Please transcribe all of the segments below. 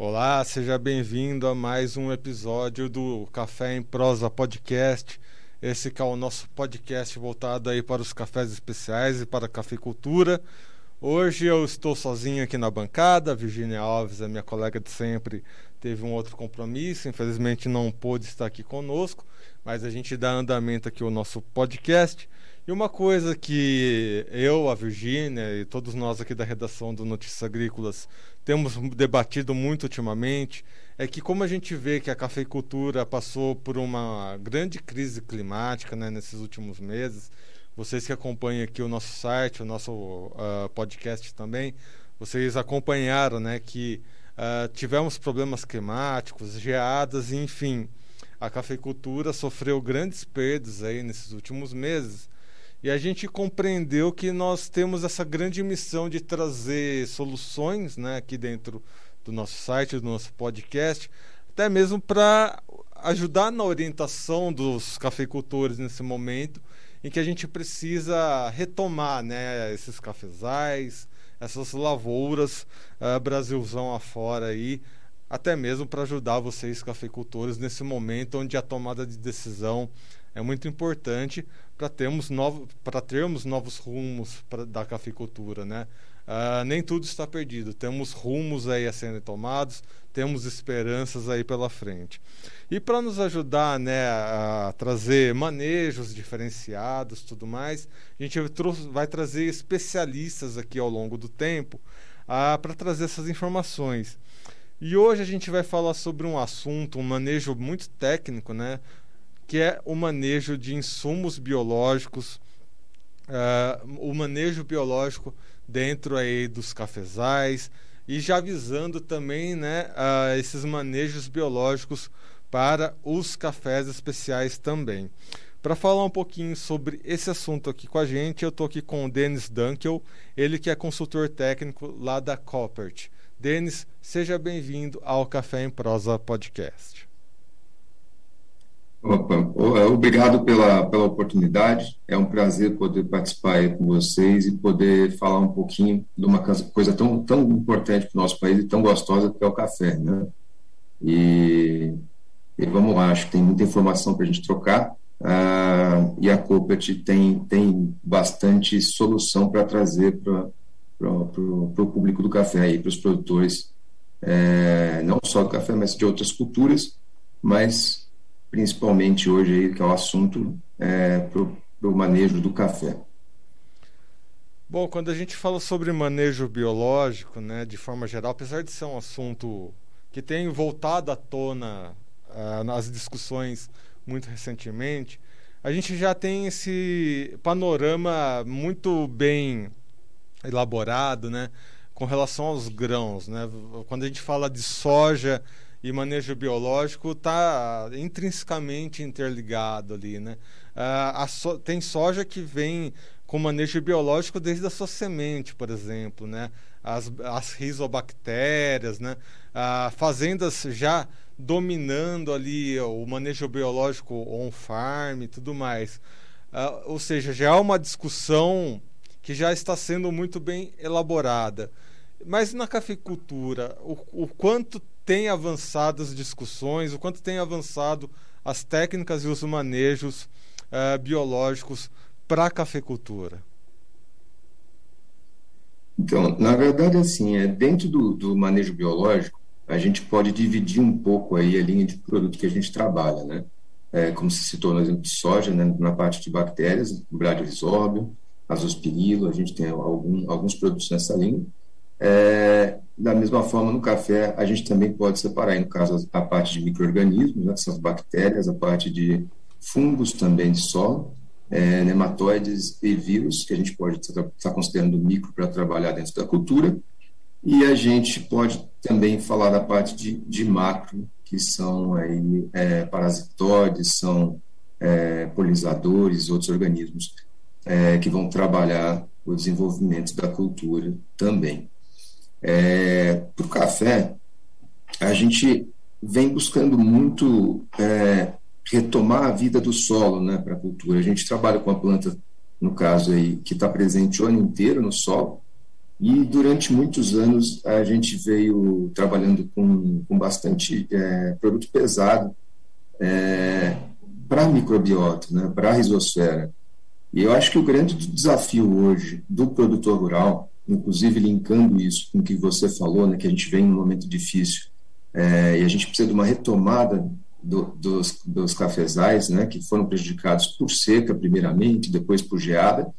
Olá, seja bem-vindo a mais um episódio do Café em Prosa Podcast. Esse que é o nosso podcast voltado aí para os cafés especiais e para a cafeicultura. Hoje eu estou sozinho aqui na bancada. Virginia Alves, a minha colega de sempre, teve um outro compromisso. Infelizmente não pôde estar aqui conosco, mas a gente dá andamento aqui ao nosso podcast. E uma coisa que eu, a Virgínia e todos nós aqui da redação do Notícias Agrícolas temos debatido muito ultimamente é que como a gente vê que a cafeicultura passou por uma grande crise climática né, nesses últimos meses, vocês que acompanham aqui o nosso site, o nosso uh, podcast também, vocês acompanharam né, que uh, tivemos problemas climáticos, geadas, enfim, a cafeicultura sofreu grandes perdas aí nesses últimos meses e a gente compreendeu que nós temos essa grande missão de trazer soluções né, aqui dentro do nosso site, do nosso podcast, até mesmo para ajudar na orientação dos cafeicultores nesse momento em que a gente precisa retomar né, esses cafezais, essas lavouras, uh, Brasilzão afora aí, até mesmo para ajudar vocês cafeicultores nesse momento onde a tomada de decisão é muito importante para termos, novo, termos novos rumos pra, da cafeicultura, né? Uh, nem tudo está perdido, temos rumos aí a serem tomados, temos esperanças aí pela frente. E para nos ajudar né, a trazer manejos diferenciados tudo mais, a gente vai trazer especialistas aqui ao longo do tempo uh, para trazer essas informações. E hoje a gente vai falar sobre um assunto, um manejo muito técnico, né? Que é o manejo de insumos biológicos, uh, o manejo biológico dentro aí dos cafezais e já visando também né, uh, esses manejos biológicos para os cafés especiais também. Para falar um pouquinho sobre esse assunto aqui com a gente, eu estou aqui com o Denis Dunkel, ele que é consultor técnico lá da Coppert. Denis, seja bem-vindo ao Café em Prosa Podcast. Opa, é, obrigado pela, pela oportunidade. É um prazer poder participar aí com vocês e poder falar um pouquinho de uma coisa tão, tão importante para o nosso país e tão gostosa que é o café, né? E, e vamos lá, acho que tem muita informação para a gente trocar. Ah, e a Coopert tem, tem bastante solução para trazer para o público do café e para os produtores, é, não só do café, mas de outras culturas, mas principalmente hoje aí, que é o assunto é, para o manejo do café. Bom, quando a gente fala sobre manejo biológico, né, de forma geral, apesar de ser um assunto que tem voltado à tona uh, nas discussões muito recentemente, a gente já tem esse panorama muito bem elaborado, né, com relação aos grãos, né? Quando a gente fala de soja e manejo biológico está intrinsecamente interligado ali, né? Ah, so, tem soja que vem com manejo biológico desde a sua semente, por exemplo, né? As, as rizobactérias, né? Ah, fazendas já dominando ali o manejo biológico on-farm e tudo mais. Ah, ou seja, já há uma discussão que já está sendo muito bem elaborada. Mas na cafeicultura, o, o quanto tem avançado as discussões, o quanto tem avançado as técnicas e os manejos uh, biológicos para a cafeicultura? Então, na verdade, assim, é, dentro do, do, manejo biológico, a gente pode dividir um pouco aí a linha de produto que a gente trabalha, né? É, como se citou no exemplo de soja, né, na parte de bactérias, Bradyrhizobio, azospirilo, a gente tem algum, alguns produtos nessa linha. É, da mesma forma, no café, a gente também pode separar, no caso, a parte de micro-organismos, né, bactérias, a parte de fungos também de solo, é, nematóides e vírus, que a gente pode estar considerando micro para trabalhar dentro da cultura, e a gente pode também falar da parte de, de macro, que são aí, é, parasitóides, são é, polinizadores, outros organismos é, que vão trabalhar o desenvolvimento da cultura também. É, para o café, a gente vem buscando muito é, retomar a vida do solo né, para a cultura. A gente trabalha com a planta, no caso aí, que está presente o ano inteiro no solo, E durante muitos anos a gente veio trabalhando com, com bastante é, produto pesado é, para microbiota, né, para a risosfera. E eu acho que o grande desafio hoje do produtor rural, inclusive linkando isso com o que você falou, né, que a gente vem num momento difícil é, e a gente precisa de uma retomada do, dos, dos cafezais, né, que foram prejudicados por seca, primeiramente, depois por geada,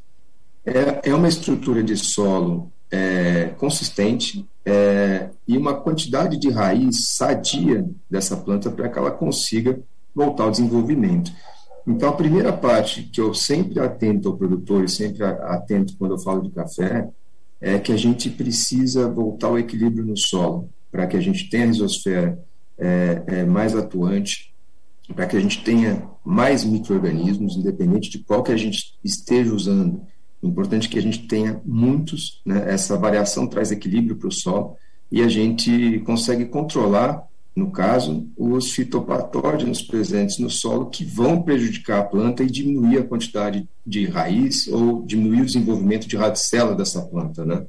é, é uma estrutura de solo é, consistente é, e uma quantidade de raiz sadia dessa planta para que ela consiga voltar ao desenvolvimento. Então, a primeira parte que eu sempre atento ao produtor e sempre atento quando eu falo de café é que a gente precisa voltar ao equilíbrio no solo, para que a gente tenha a risosfera é, é, mais atuante, para que a gente tenha mais micro-organismos, independente de qual que a gente esteja usando o importante é que a gente tenha muitos, né? essa variação traz equilíbrio para o solo e a gente consegue controlar, no caso, os fitopatógenos presentes no solo que vão prejudicar a planta e diminuir a quantidade de raiz ou diminuir o desenvolvimento de radicela dessa planta, né?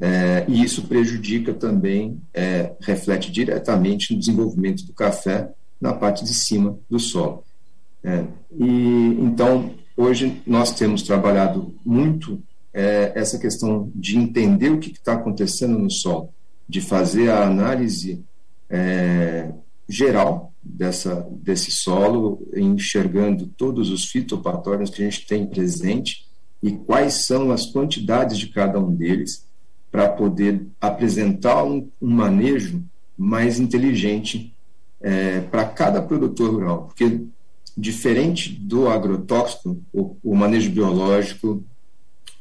É, e isso prejudica também, é, reflete diretamente no desenvolvimento do café na parte de cima do solo. É, e então Hoje nós temos trabalhado muito é, essa questão de entender o que está acontecendo no solo, de fazer a análise é, geral dessa, desse solo, enxergando todos os fitopatógenos que a gente tem presente e quais são as quantidades de cada um deles, para poder apresentar um, um, manejo mais inteligente é, para cada produtor rural. Porque diferente do agrotóxico, o, o, manejo biológico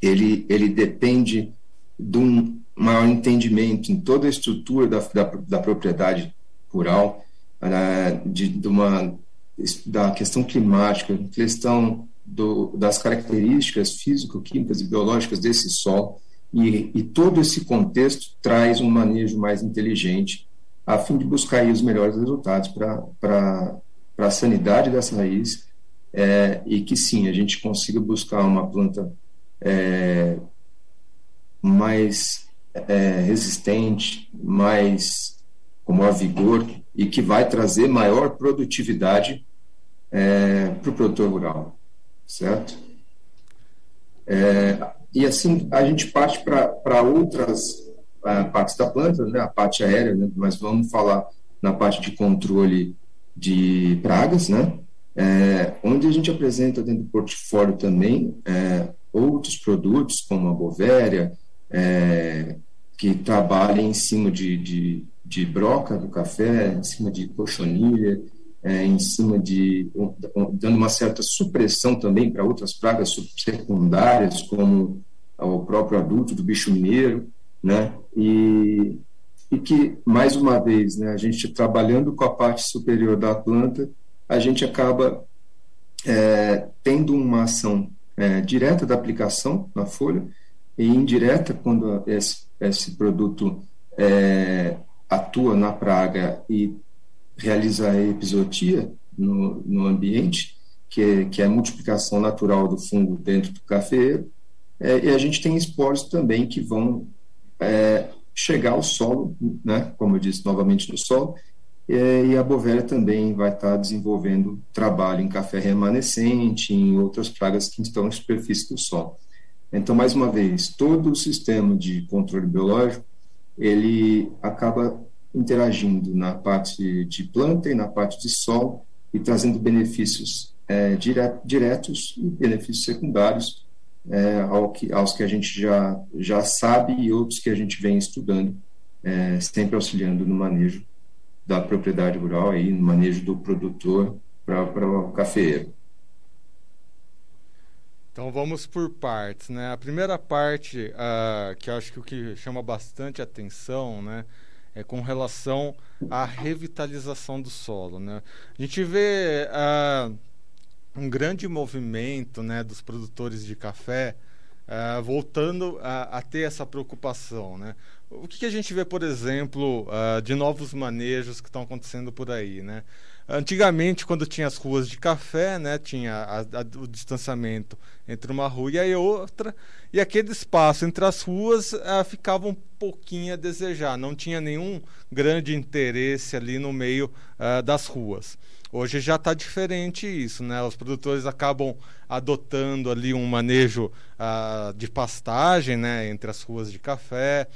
ele, ele depende de um maior entendimento em toda a estrutura da, da, da propriedade rural, uh, de, de, uma, da questão climática, questão do, das características físico-químicas e biológicas desse solo, e, e todo esse contexto traz um manejo mais inteligente a fim de buscar os melhores resultados para a sanidade dessa raiz é, e que sim, a gente consiga buscar uma planta é, mais é, resistente, mais com maior vigor e que vai trazer maior produtividade é, para o produtor rural, certo? É, e assim a gente parte para outras é, partes da planta, né, a parte aérea, né, mas vamos falar na parte de controle de pragas, né? É, onde a gente apresenta dentro do portfólio também é, outros produtos, como a Bovéria, é, que trabalha em cima de, de, de, broca do café, em cima de cochonilha, é, em cima de. dando uma certa supressão também para outras pragas secundárias, como o próprio adulto do bicho mineiro, né? E, e que, mais uma vez, né, a gente trabalhando com a parte superior da planta, a gente acaba é, tendo uma ação é, direta da aplicação na folha e indireta quando esse, esse produto é, atua na praga e realiza a episotia no, no ambiente, que é, que é a multiplicação natural do fungo dentro do café, é, e a gente tem esporos também que vão é, chegar ao solo, né, como eu disse novamente no solo, e a Bovéria também vai estar desenvolvendo trabalho em café remanescente, em outras pragas que estão na superfície do solo. Então, mais uma vez, todo o sistema de controle biológico, ele acaba interagindo na parte de planta e na parte de solo e trazendo benefícios é, diretos e benefícios secundários é, ao que, aos que a gente já, já sabe e outros que a gente vem estudando, é, sempre auxiliando no manejo da propriedade rural, aí, no manejo do produtor para o cafeeiro. Então vamos por partes, né? A primeira parte, uh, que acho que o que chama bastante atenção, né, é com relação à revitalização do solo, né? A gente vê uh, um grande movimento né, dos produtores de café uh, voltando a, a, ter essa preocupação. Né? O que, que a gente vê, por exemplo, de novos manejos que estão acontecendo por aí? Né? Antigamente, quando tinha as ruas de café, né, tinha a, a, o distanciamento entre uma rua e outra, e aquele espaço entre as ruas uh, ficava um pouquinho a desejar, não tinha nenhum grande interesse ali no meio uh, das ruas. Hoje já está diferente isso, né? Os produtores acabam adotando ali um manejo uh, de pastagem, né, entre as ruas de café.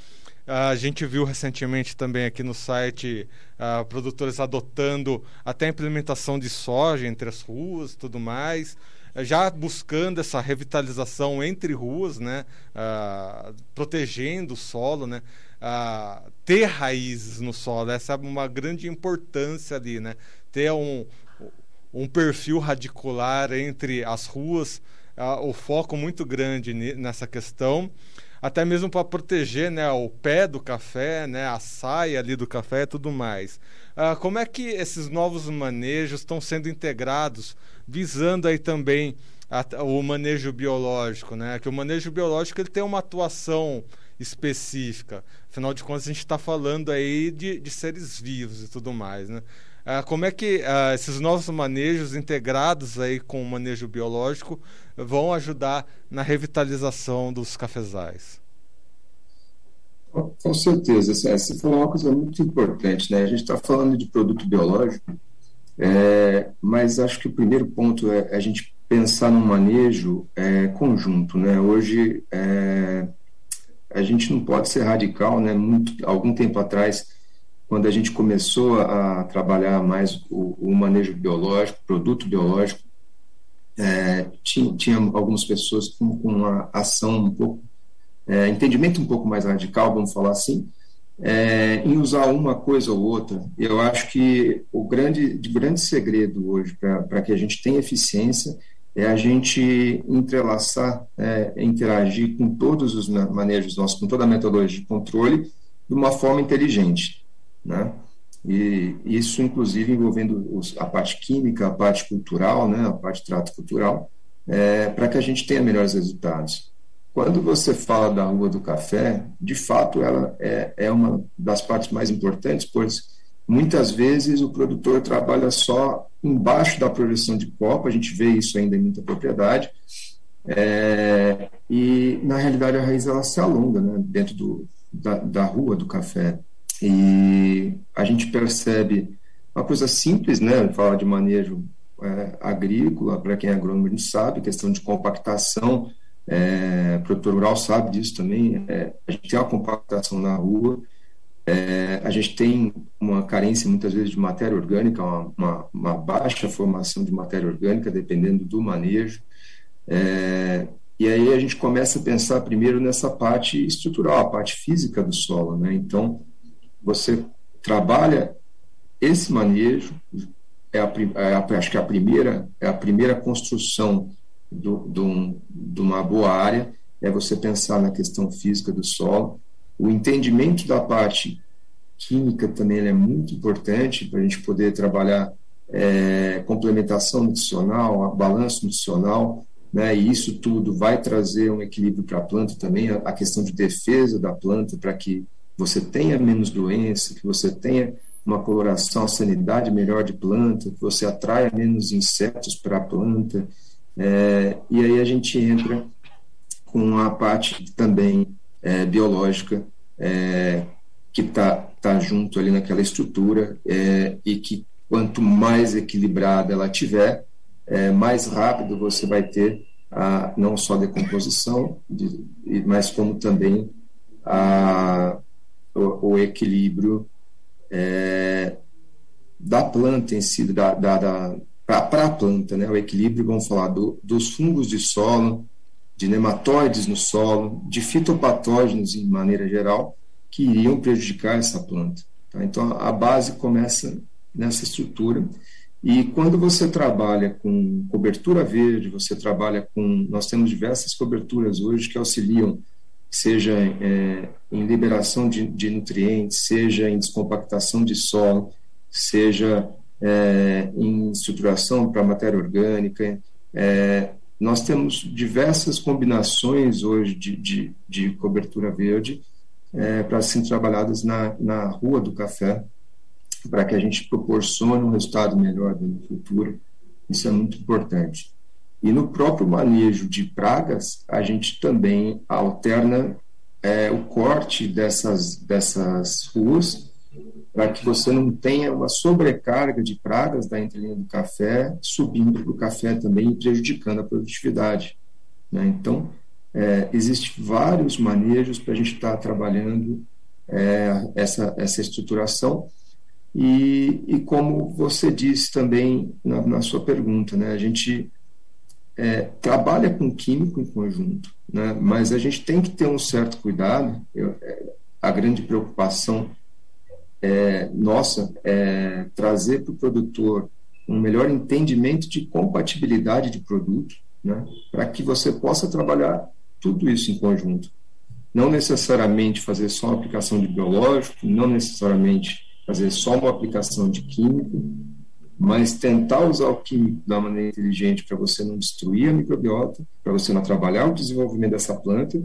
A gente viu recentemente também aqui no site uh, produtores adotando até a implementação de soja entre as ruas e tudo mais já buscando essa revitalização entre ruas, né, uh, protegendo o solo, né, uh, ter raízes no solo, essa é uma grande importância ali, né, ter um, um perfil radicular entre as ruas, o foco muito grande nessa questão até mesmo para proteger né, o pé do café, né, a saia ali do café e tudo mais. Uh, como é que esses novos manejos estão sendo integrados, visando aí também a, o manejo biológico, né? Que o manejo biológico ele tem uma atuação específica. Afinal de contas, a gente está falando aí de, de, seres vivos e tudo mais, né? Uh, como é que uh, esses novos manejos integrados aí com o manejo biológico vão ajudar na revitalização dos cafezais? Com certeza, essa foi uma coisa muito importante, né? A gente está falando de produto biológico, é, mas acho que o primeiro ponto é a gente pensar no manejo é, conjunto, né? Hoje é, a gente não pode ser radical, né? Muito, algum tempo atrás, quando a gente começou a trabalhar mais o, o manejo biológico, produto biológico, é, tinha, tinha algumas pessoas com, com uma ação um pouco é, entendimento um pouco mais radical, vamos falar assim, é, em usar uma coisa ou outra. Eu acho que o grande, de grande segredo hoje para que a gente tenha eficiência é a gente entrelaçar, é, interagir com todos os manejos nossos, com toda a metodologia de controle, de uma forma inteligente, né? E isso, inclusive, envolvendo os, a parte química, a parte cultural, né, a parte trato cultural, é, para que a gente tenha melhores resultados. Quando você fala da Rua do Café, de fato ela é, é uma das partes mais importantes, pois muitas vezes o produtor trabalha só embaixo da projeção de copa, a gente vê isso ainda em muita propriedade, é, e na realidade a raiz ela se alonga né, dentro do, da, da rua do café. E a gente percebe uma coisa simples, né, falar de manejo é, agrícola, para quem é agrônomo a gente sabe, questão de compactação, é, produtor rural sabe disso também. É, a gente tem uma compactação na rua, é, a gente tem uma carência muitas vezes de matéria orgânica, uma, uma, uma baixa formação de matéria orgânica, dependendo do manejo. É, e aí a gente começa a pensar primeiro nessa parte estrutural, a parte física do solo. Né? Então, você trabalha esse manejo, é a, é a, acho que a primeira, é a primeira construção do, do, de uma boa área é você pensar na questão física do solo. O entendimento da parte química também é muito importante para a gente poder trabalhar é, complementação nutricional, balanço nutricional, né, e isso tudo vai trazer um equilíbrio para a planta também, a, a questão de defesa da planta para que você tenha menos doença, que você tenha uma coloração, sanidade melhor de planta, que você atraia menos insetos para a planta, é, e aí a gente entra com a parte também é, biológica é, que está tá junto ali naquela estrutura é, e que quanto mais equilibrada ela tiver, é, mais rápido você vai ter a, não só a decomposição, de, mas como também a, o, o equilíbrio é, da planta em si, da, da, da para a planta, né? o equilíbrio, vamos falar do, dos fungos de solo, de nematóides no solo, de fitopatógenos em maneira geral, que iriam prejudicar essa planta. Tá? Então, a base começa nessa estrutura. E quando você trabalha com cobertura verde, você trabalha com. Nós temos diversas coberturas hoje que auxiliam, seja é, em liberação de, de nutrientes, seja em descompactação de solo, seja é, em estruturação para matéria orgânica. É, nós temos diversas combinações hoje de, de, de cobertura verde é, para serem trabalhadas na, na Rua do Café. para que a gente proporcione um resultado melhor da agricultura. Isso é muito importante. E no próprio manejo de pragas, a gente também alterna é, o corte dessas, dessas ruas para que você não tenha uma sobrecarga de pragas da entrelinha do café subindo para o café também e prejudicando a produtividade. Né? Então, é, existem vários manejos para a gente estar tá trabalhando é, essa, essa estruturação e, e como você disse também na, na sua pergunta, né, a gente é, trabalha com químico em conjunto, né, mas a gente tem que ter um certo cuidado. Eu, é, a grande preocupação é, nossa é trazer para o produtor um melhor entendimento de compatibilidade de produto, né, para que você possa trabalhar tudo isso em conjunto. Não necessariamente fazer só uma aplicação de biológico, não necessariamente fazer só uma aplicação de químico, mas tentar usar o químico da maneira inteligente para você não destruir a microbiota, para você não trabalhar o desenvolvimento dessa planta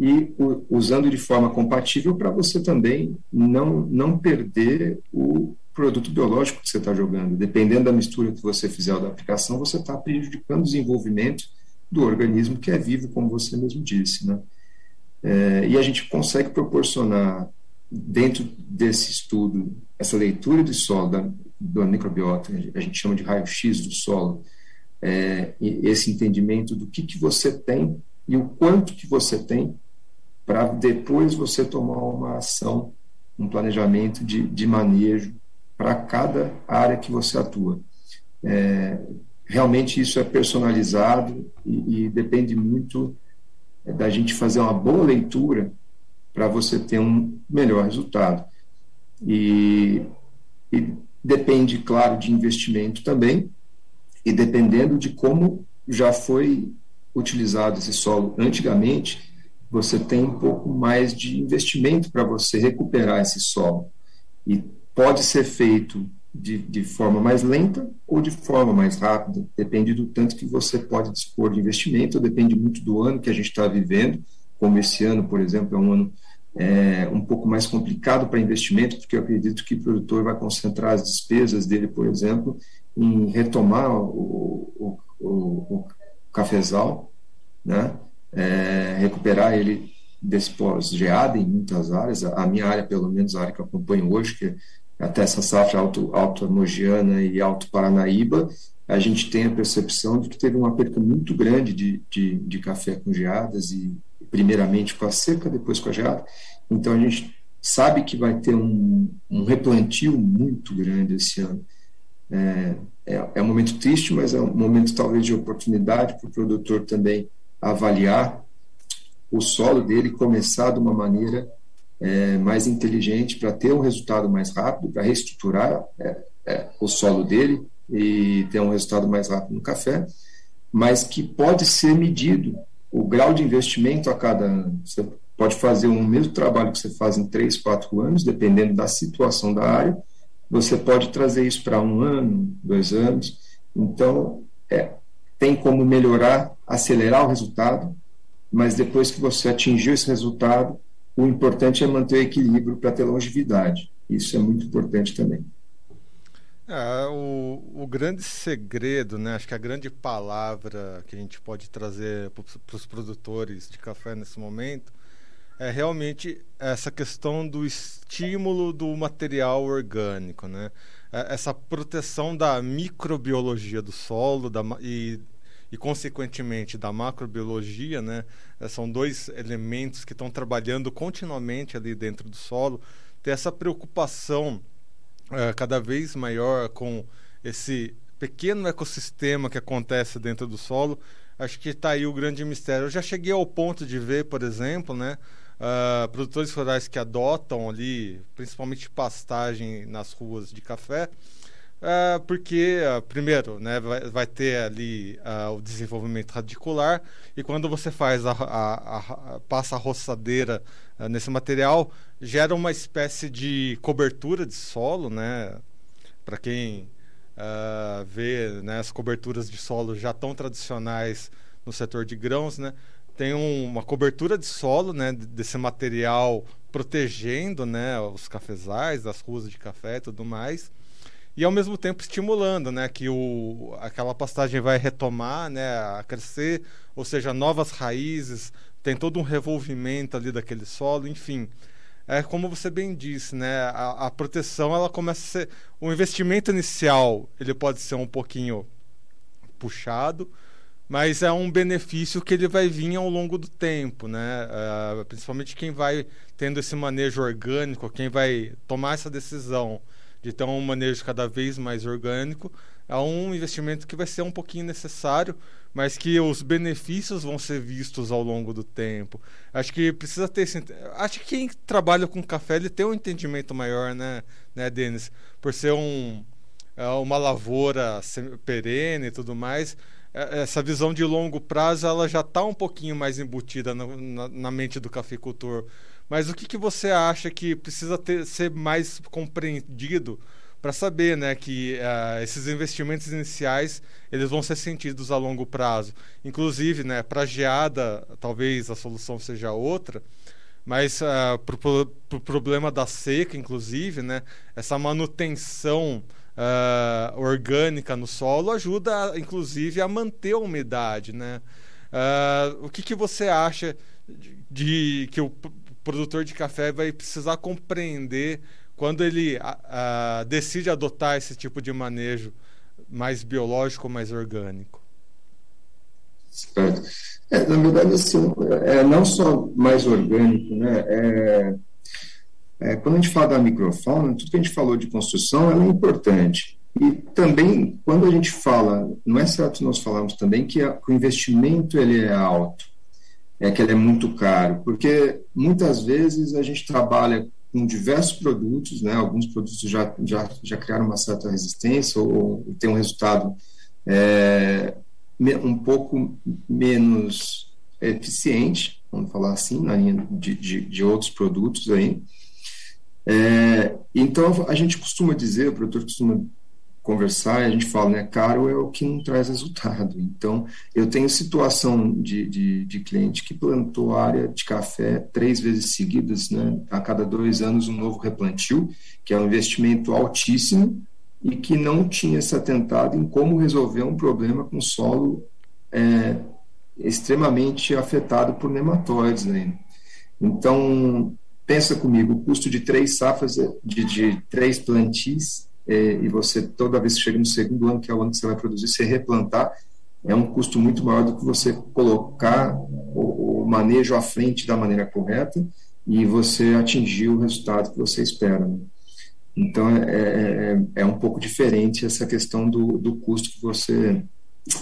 e usando de forma compatível para você também não, não perder o produto biológico que você está jogando. Dependendo da mistura que você fizer da aplicação, você está prejudicando o desenvolvimento do organismo que é vivo, como você mesmo disse. Né? É, e a gente consegue proporcionar dentro desse estudo, essa leitura de solo, da microbiota, a gente chama de raio-x do solo, é, esse entendimento do que, que você tem e o quanto que você tem para depois você tomar uma ação, um planejamento de, de manejo para cada área que você atua. É, realmente isso é personalizado e, e depende muito da gente fazer uma boa leitura para você ter um melhor resultado. E, depende, claro, de investimento também, e dependendo de como já foi utilizado esse solo antigamente, você tem um pouco mais de investimento para você recuperar esse solo. E pode ser feito de, de forma mais lenta ou de forma mais rápida, depende do tanto que você pode dispor de investimento, depende muito do ano que a gente está vivendo, como esse ano, por exemplo, é um ano é, um pouco mais complicado para investimento, porque eu acredito que o produtor vai concentrar as despesas dele, por exemplo, em retomar o, o, o, o cafezal, né? É, recuperar ele desse pós-geada em muitas áreas, a minha área, pelo menos a área que eu acompanho hoje, que é até essa safra alto, alto e alto paranaíba, a gente tem a percepção de que teve uma perda muito grande de, de, de café com geadas e primeiramente com a seca, depois com a geada. Então a gente sabe que vai ter um, um replantio muito grande esse ano. É, é, é, um momento triste, mas é um momento talvez de oportunidade para o produtor também avaliar o solo dele, começar de uma maneira é, mais inteligente para ter um resultado mais rápido, para reestruturar é, é, o solo dele e ter um resultado mais rápido no café, mas que pode ser medido o grau de investimento a cada ano. Você pode fazer o mesmo trabalho que você faz em três, quatro anos, dependendo da situação da área, você pode trazer isso para um ano, dois anos. Então, é, tem como melhorar, acelerar o resultado, mas depois que você atingiu esse resultado, o importante é manter o equilíbrio para ter longevidade. Isso é muito importante também. É, o, o grande segredo, né, acho que a grande palavra que a gente pode trazer para os produtores de café nesse momento é realmente essa questão do estímulo do material orgânico, né? É, essa proteção da microbiologia do solo da, e e, consequentemente, da macrobiologia, né? Eh, são dois elementos que estão trabalhando continuamente ali dentro do solo. Ter essa preocupação é, cada vez maior com esse pequeno ecossistema que acontece dentro do solo, acho que está aí o grande mistério. Eu já cheguei ao ponto de ver, por exemplo, né, uh, produtores rurais que adotam ali, principalmente pastagem nas ruas de café, Uh, porque, uh, primeiro, né, vai, vai ter ali uh, o desenvolvimento radicular e quando você faz a, a, a passa a roçadeira nesse material, gera uma espécie de cobertura de solo, né? Para quem vê, né, as coberturas de solo já tão tradicionais no setor de grãos, né? Tem um, uma cobertura de solo, né? Desse material protegendo, né? Os cafezais, as ruas de café e tudo mais e ao mesmo tempo estimulando, né, que o, aquela pastagem vai retomar, né, a crescer, ou seja, novas raízes, tem todo um revolvimento ali daquele solo, enfim. É como você bem disse, né, a, a proteção ela começa a ser, o investimento inicial ele pode ser um pouquinho puxado, mas é um benefício que ele vai vir ao longo do tempo, né? Uh, principalmente quem vai tendo esse manejo orgânico, quem vai tomar essa decisão de ter um manejo cada vez mais orgânico. É um investimento que vai ser um pouquinho necessário, mas que os benefícios vão ser vistos ao longo do tempo. Acho que precisa ter esse, acho que quem trabalha com café ele tem um entendimento maior, né, né, Denis, por ser um é, uma lavoura perene e tudo mais. É, essa visão de longo prazo ela já está um pouquinho mais embutida na, na, na mente do cafeicultor mas o que, que você acha que precisa ter, ser mais compreendido para saber né, que uh, esses investimentos iniciais eles vão ser sentidos a longo prazo? Inclusive, né, para geada, talvez a solução seja outra, mas uh, ah, para o pro problema da seca, inclusive, né, essa manutenção uh, orgânica no solo ajuda, inclusive, a manter a umidade. Né? O que, que você acha de, de que o produtor de café vai precisar compreender quando ele a, a, decide adotar esse tipo de manejo mais biológico, mais orgânico. Certo. É, na verdade, assim, é não só mais orgânico, né? É, é, quando a gente fala da microfauna, tudo que a gente falou de construção é importante. E também, quando a gente fala, não é certo nós falarmos também que, a, que o investimento ele é alto é que ele é muito caro, porque muitas vezes a gente trabalha com diversos produtos, né? Alguns produtos já já, já criaram uma certa resistência ou, ou tem um resultado é, um pouco menos eficiente, vamos falar assim, na linha de, de, de outros produtos aí. É, então a gente costuma dizer, o produtor costuma conversar e a gente fala, né, caro é o que não traz resultado. Então, eu tenho situação de, de, de, cliente que plantou área de café três vezes seguidas, né, a cada dois anos um novo replantio, que é um investimento altíssimo e que não tinha se atentado em como resolver um problema com solo é, extremamente afetado por nematóides. Né? Então, pensa comigo, o custo de três safras, de, de três plantis, e você, toda vez que chega no segundo ano, que é o ano que você vai produzir, você replantar, é um custo muito maior do que você colocar o, o manejo à frente da maneira correta e você atingir o resultado que você espera. Né? Então, é, é, é, é, um pouco diferente essa questão do, do custo que você,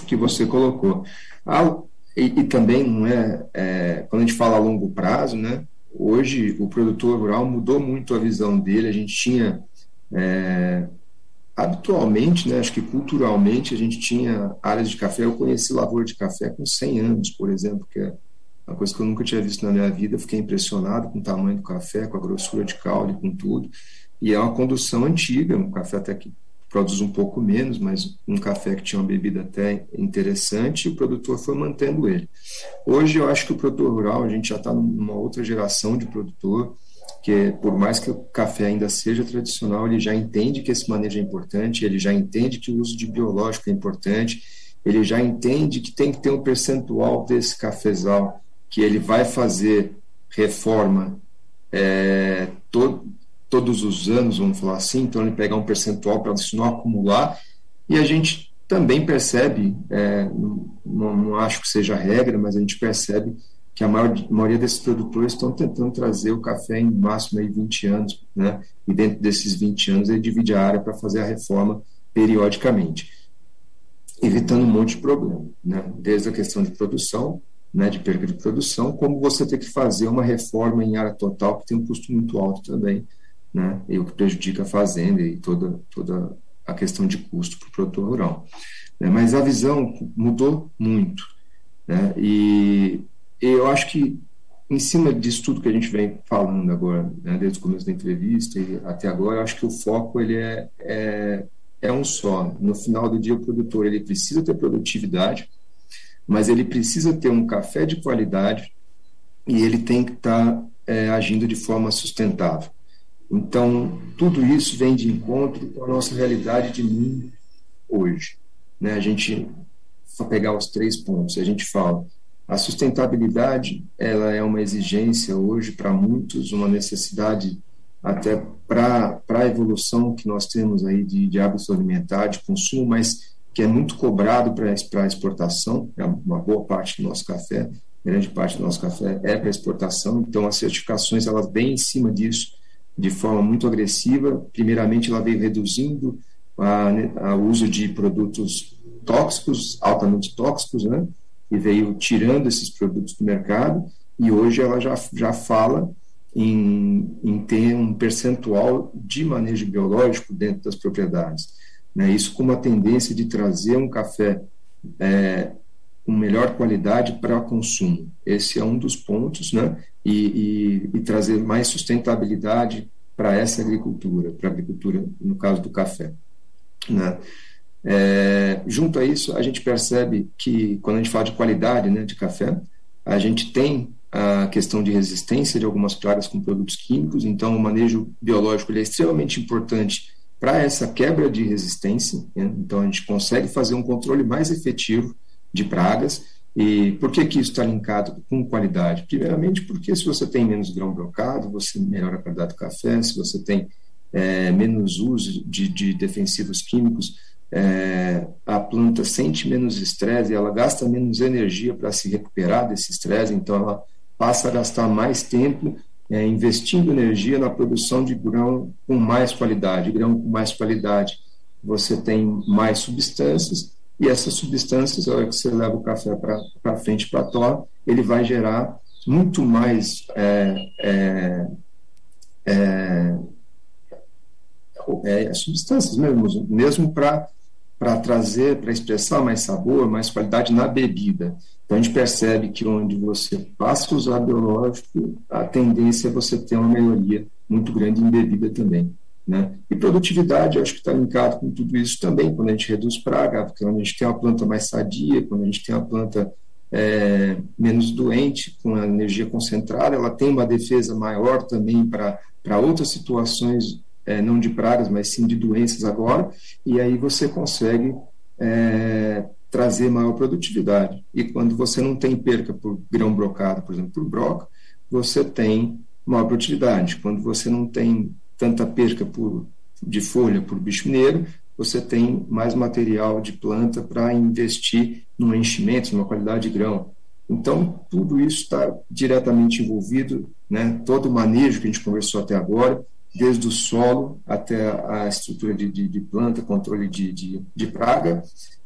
que você colocou. Ah, e, e, também, não é, é, quando a gente fala a longo prazo, né, hoje o produtor rural mudou muito a visão dele, a gente tinha é, habitualmente, né, acho que culturalmente, a gente tinha áreas de café. Eu conheci lavoura de café com 100 anos, por exemplo, que é uma coisa que eu nunca tinha visto na minha vida. fiquei impressionado com o tamanho do café, com a grossura de caule, com tudo. E é uma condução antiga, um café até que produz um pouco menos, mas um café que tinha uma bebida até interessante, e o produtor foi mantendo ele. Hoje eu acho que o produtor rural, a gente já está numa outra geração de produtor, que por mais que o café ainda seja tradicional, ele já entende que esse manejo é importante, ele já entende que o uso de biológico é importante, ele já entende que tem que ter um percentual desse cafezal que ele vai fazer reforma é, to, todos os anos, vamos falar assim, então ele pegar um percentual para isso não acumular, e a gente também percebe, é, não, não acho que seja regra, mas a gente percebe que a maior, maioria desses produtores estão tentando trazer o café em máximo aí 20 anos, né? E dentro desses 20 anos ele divide a área para fazer a reforma periodicamente, evitando um monte de problema, né? Desde a questão de produção, né, de perda de produção, como você ter que fazer uma reforma em área total que tem um custo muito alto também, né? E o que prejudica a fazenda e toda toda a questão de custo para o produtor rural. Né? Mas a visão mudou muito, né? E eu acho que, em cima disso tudo que a gente vem falando agora, né, desde o começo da entrevista e até agora, eu acho que o foco ele é, é, é um só. No final do dia, o produtor ele precisa ter produtividade, mas ele precisa ter um café de qualidade e ele tem que estar tá, é, agindo de forma sustentável. Então, tudo isso vem de encontro com a nossa realidade de mundo hoje. Né? A gente, para pegar os três pontos, a gente fala, a sustentabilidade ela é uma exigência hoje para muitos, uma necessidade até para a evolução que nós temos aí de, de hábitos alimentares, de consumo, mas que é muito cobrado para exportação, é uma boa parte do nosso café, grande parte do nosso café é para exportação, então as certificações elas vêm em cima disso de forma muito agressiva. Primeiramente, ela veio reduzindo o uso de produtos tóxicos, altamente tóxicos, né? E veio tirando esses produtos do mercado. E hoje ela já, já fala em, em ter um percentual de manejo biológico dentro das propriedades. Né? Isso com uma tendência de trazer um café é, com melhor qualidade para consumo. Esse é um dos pontos, né? E, e, e trazer mais sustentabilidade para essa agricultura, para a agricultura, no caso do café. Né? É, junto a isso, a gente percebe que, quando a gente fala de qualidade né, de café, a gente tem a questão de resistência de algumas pragas com produtos químicos, então o manejo biológico é extremamente importante para essa quebra de resistência, né? então a gente consegue fazer um controle mais efetivo de pragas. E por que, que isso está linkado com qualidade? Primeiramente, porque se você tem menos grão brocado, você melhora a qualidade do café, se você tem é, menos uso de, de defensivos químicos, é, a planta sente menos estresse, ela gasta menos energia para se recuperar desse estresse, então ela passa a gastar mais tempo é, investindo energia na produção de grão com mais qualidade. Grão com mais qualidade, você tem mais substâncias, e essas substâncias, a hora que você leva o café para frente para a torre, ele vai gerar muito mais é, é, é, é substâncias mesmo, mesmo para trazer, para expressar mais sabor, mais qualidade na bebida. Então a gente percebe que onde você passa a usar biológico, a tendência é você ter uma melhoria muito grande em bebida também. Né? E produtividade, acho que está linkado com tudo isso também, quando a gente reduz praga, porque quando a gente tem uma planta mais sadia, quando a gente tem uma planta é, menos doente, com a energia concentrada, ela tem uma defesa maior também para outras situações, é, não de pragas, mas sim de doenças agora, e aí você consegue é, trazer maior produtividade. E quando você não tem perca por grão brocado, por exemplo, por broca, você tem maior produtividade. Quando você não tem tanta perca por, de folha por bicho mineiro, você tem mais material de planta para investir no enchimento, numa qualidade de grão. Então, tudo isso está diretamente envolvido, né? todo o manejo que a gente conversou até agora, desde o solo até a estrutura de, de, de planta, controle de, de, de praga,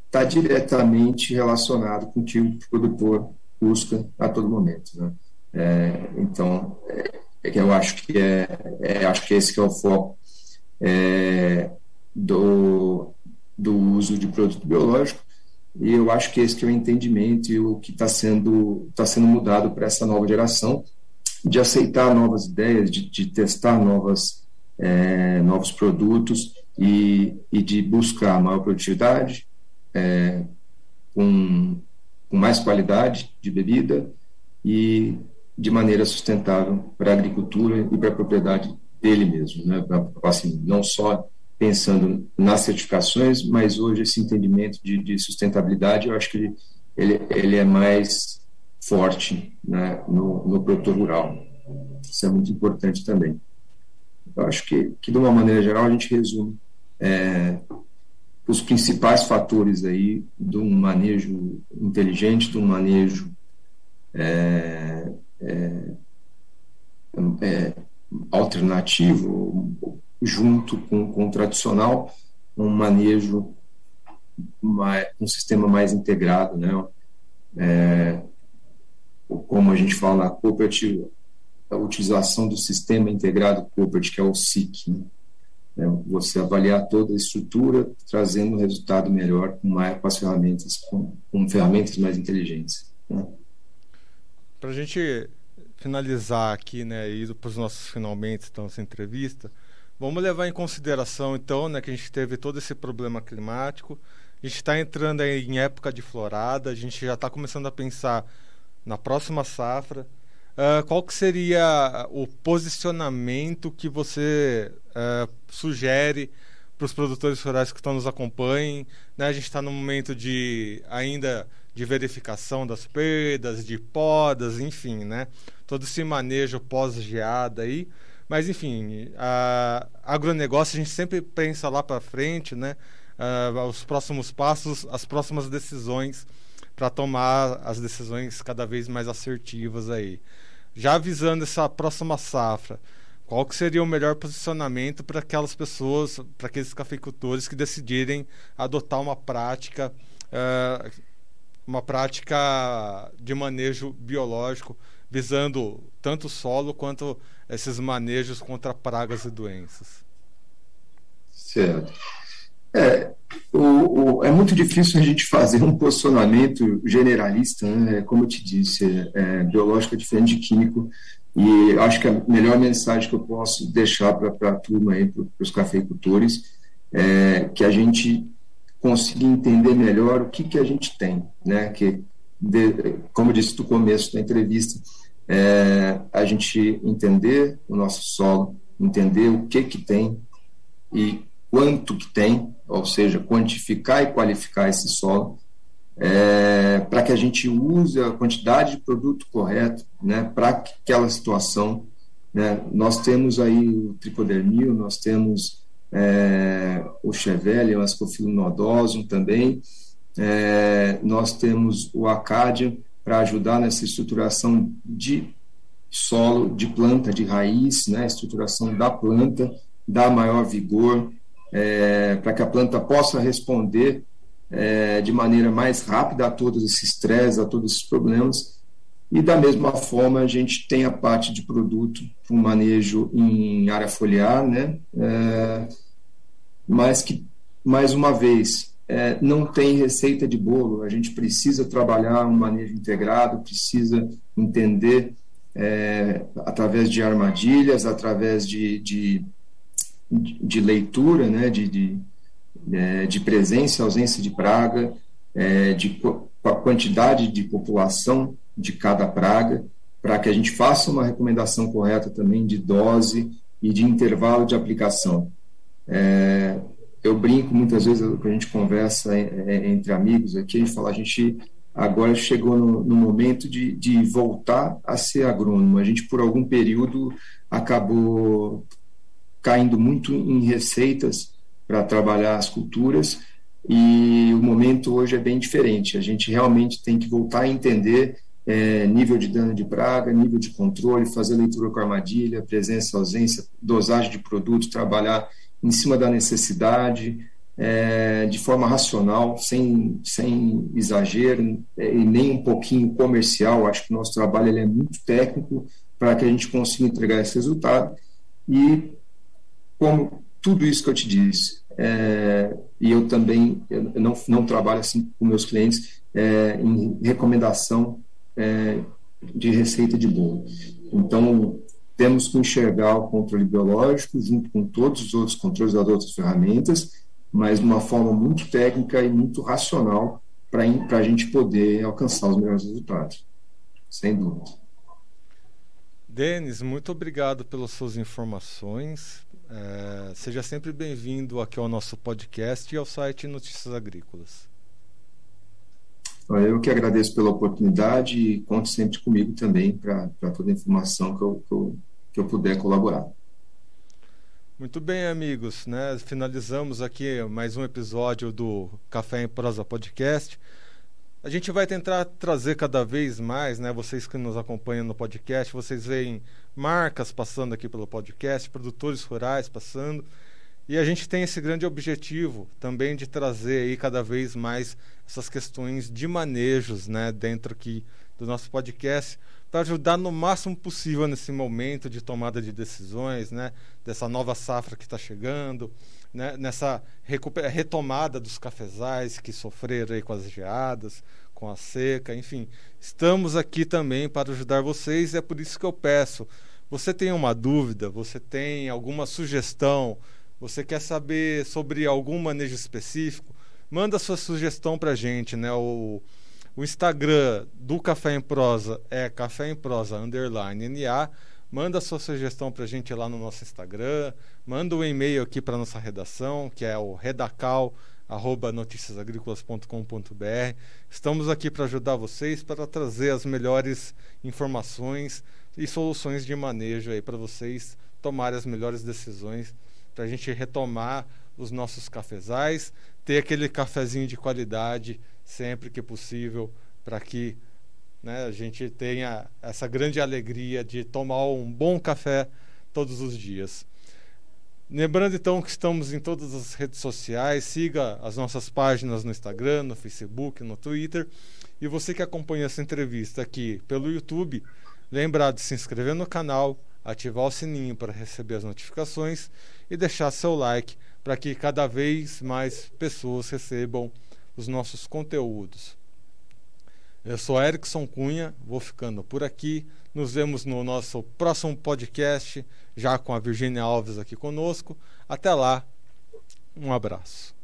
está diretamente relacionado com o que o produtor busca a todo momento. Né? É, então, é, é que eu acho que é, é, acho que esse que é o foco é, do, do uso de produto biológico e eu acho que esse que é o entendimento e o que está sendo está sendo mudado para essa nova geração de aceitar novas ideias de, de testar novas é, novos produtos e, e de buscar maior produtividade é, com, com mais qualidade de bebida e de maneira sustentável para a agricultura e para a propriedade dele mesmo, né? assim, não só pensando nas certificações, mas hoje esse entendimento de, de sustentabilidade, eu acho que ele, ele, ele é mais forte né, no, no produtor rural. Isso é muito importante também. Eu acho que, que de uma maneira geral, a gente resume é, os principais fatores aí de um manejo inteligente, de um manejo é, é, é, alternativo, junto com, com o tradicional, um manejo, mais, um sistema mais integrado, né? É, como a gente fala na cooperativa, a utilização do sistema integrado corporate, que é o SIC, né? É, você avaliar toda a estrutura, trazendo um resultado melhor com, mais, com as ferramentas, com, com ferramentas mais inteligentes. Né? Para a gente finalizar aqui, né, e para os nossos finalmente, então, essa entrevista, vamos levar em consideração, então, né, que a gente teve todo esse problema climático, A gente está entrando em época de florada, a gente já está começando a pensar na próxima safra. Uh, qual que seria o posicionamento que você uh, sugere para os produtores rurais que estão nos acompanhem? Né? A gente está no momento de ainda de verificação das perdas, de podas, enfim, né? Todo esse manejo pós-geada aí. Mas, enfim, a agronegócio a gente sempre pensa lá para frente, né? Uh, os próximos passos, as próximas decisões para tomar as decisões cada vez mais assertivas aí. Já avisando essa próxima safra, qual que seria o melhor posicionamento para aquelas pessoas, para aqueles cafeicultores que decidirem adotar uma prática, uh, uma prática de manejo biológico, visando tanto o solo quanto esses manejos contra pragas e doenças? Certo. É, o, o, é muito difícil a gente fazer um posicionamento generalista, né? como eu te disse, é, biológico é diferente de químico, e acho que a melhor mensagem que eu posso deixar para a turma para os cafeicultores, é que a gente consiga entender melhor o que, que a gente tem, né? Que, de, como eu disse no começo da entrevista, é, a gente entender o nosso solo, entender o que que tem e quanto que tem, ou seja, quantificar e qualificar esse solo, é, para que a gente use a quantidade de produto correto né, para aquela situação. Né. Nós temos aí o tricodermil, nós temos é, o Chevelle, o Ascophyllum também, é, nós temos o Acadium para ajudar nessa estruturação de solo, de planta, de raiz, né, estruturação da planta, dar maior vigor, é, para que a planta possa responder é, de maneira mais rápida a todos esses estresses, a todos esses problemas. E da mesma forma, a gente tem a parte de produto para um manejo em área foliar, né? É, mas que, mais uma vez, é, não tem receita de bolo. A gente precisa trabalhar um manejo integrado, precisa entender é, através de armadilhas, através de, de de leitura, né, de, de, é, de presença, ausência de praga, é, de quantidade de população de cada praga, para que a gente faça uma recomendação correta também de dose e de intervalo de aplicação. É, eu brinco muitas vezes quando a gente conversa entre amigos aqui, a gente fala, a gente agora chegou no, no, momento de, de voltar a ser agrônomo. A gente, por algum período, acabou caindo muito em receitas para trabalhar as culturas e o momento hoje é bem diferente. A gente realmente tem que voltar a entender é, nível de dano de praga, nível de controle, fazer leitura com armadilha, presença, ausência, dosagem de produto, trabalhar em cima da necessidade, é, de forma racional, sem, sem exagero é, e nem um pouquinho comercial. Acho que o nosso trabalho ele é muito técnico para que a gente consiga entregar esse resultado. E como tudo isso que eu te disse, é, e eu também eu não, não trabalho assim com meus clientes é, em recomendação é, de receita de bolo. Então, temos que enxergar o controle biológico junto com todos os outros controles das outras ferramentas, mas de uma forma muito técnica e muito racional para a gente poder alcançar os melhores resultados, sem dúvida. Denis, muito obrigado pelas suas informações, é, seja sempre bem-vindo aqui ao nosso podcast e ao site Notícias Agrícolas. Eu que agradeço pela oportunidade e conte sempre comigo também para toda a informação que eu, que, eu, que eu puder colaborar. Muito bem, amigos. Né? Finalizamos aqui mais um episódio do Café em Prosa Podcast. A gente vai tentar trazer cada vez mais, né? Vocês que nos acompanham no podcast, vocês veem marcas passando aqui pelo podcast, produtores rurais passando. E a gente tem esse grande objetivo também de trazer aí cada vez mais essas questões de manejos, né, dentro aqui do nosso podcast, para ajudar no máximo possível nesse momento de tomada de decisões, né, dessa nova safra que está chegando, né, nessa retomada dos cafezais que sofreram com as geadas, com a seca, enfim. Estamos aqui também para ajudar vocês é por isso que eu peço. Você tem uma dúvida, você tem alguma sugestão, você quer saber sobre algum manejo específico, manda sua sugestão para gente, né? O, o Instagram do Café em Prosa é Café em Prosa underline NA. Manda sua sugestão para a gente lá no nosso Instagram. Manda um e-mail aqui para nossa redação, que é o redacal@noticiasagricolas.com.br. Estamos aqui para ajudar vocês, para trazer as melhores informações e soluções de manejo aí para vocês tomarem as melhores decisões para a gente retomar os nossos cafezais, ter aquele cafezinho de qualidade sempre que possível, para que né, a gente tenha essa grande alegria de tomar um bom café todos os dias. Lembrando então que estamos em todas as redes sociais, siga as nossas páginas no Instagram, no Facebook, no Twitter. E você que acompanha essa entrevista aqui pelo YouTube, lembrar de se inscrever no canal, ativar o sininho para receber as notificações e deixar seu like para que cada vez mais pessoas recebam os nossos conteúdos. Eu sou Erickson Cunha, vou ficando por aqui. Nos vemos no nosso próximo podcast, já com a Virginia Alves aqui conosco. Até lá, um abraço.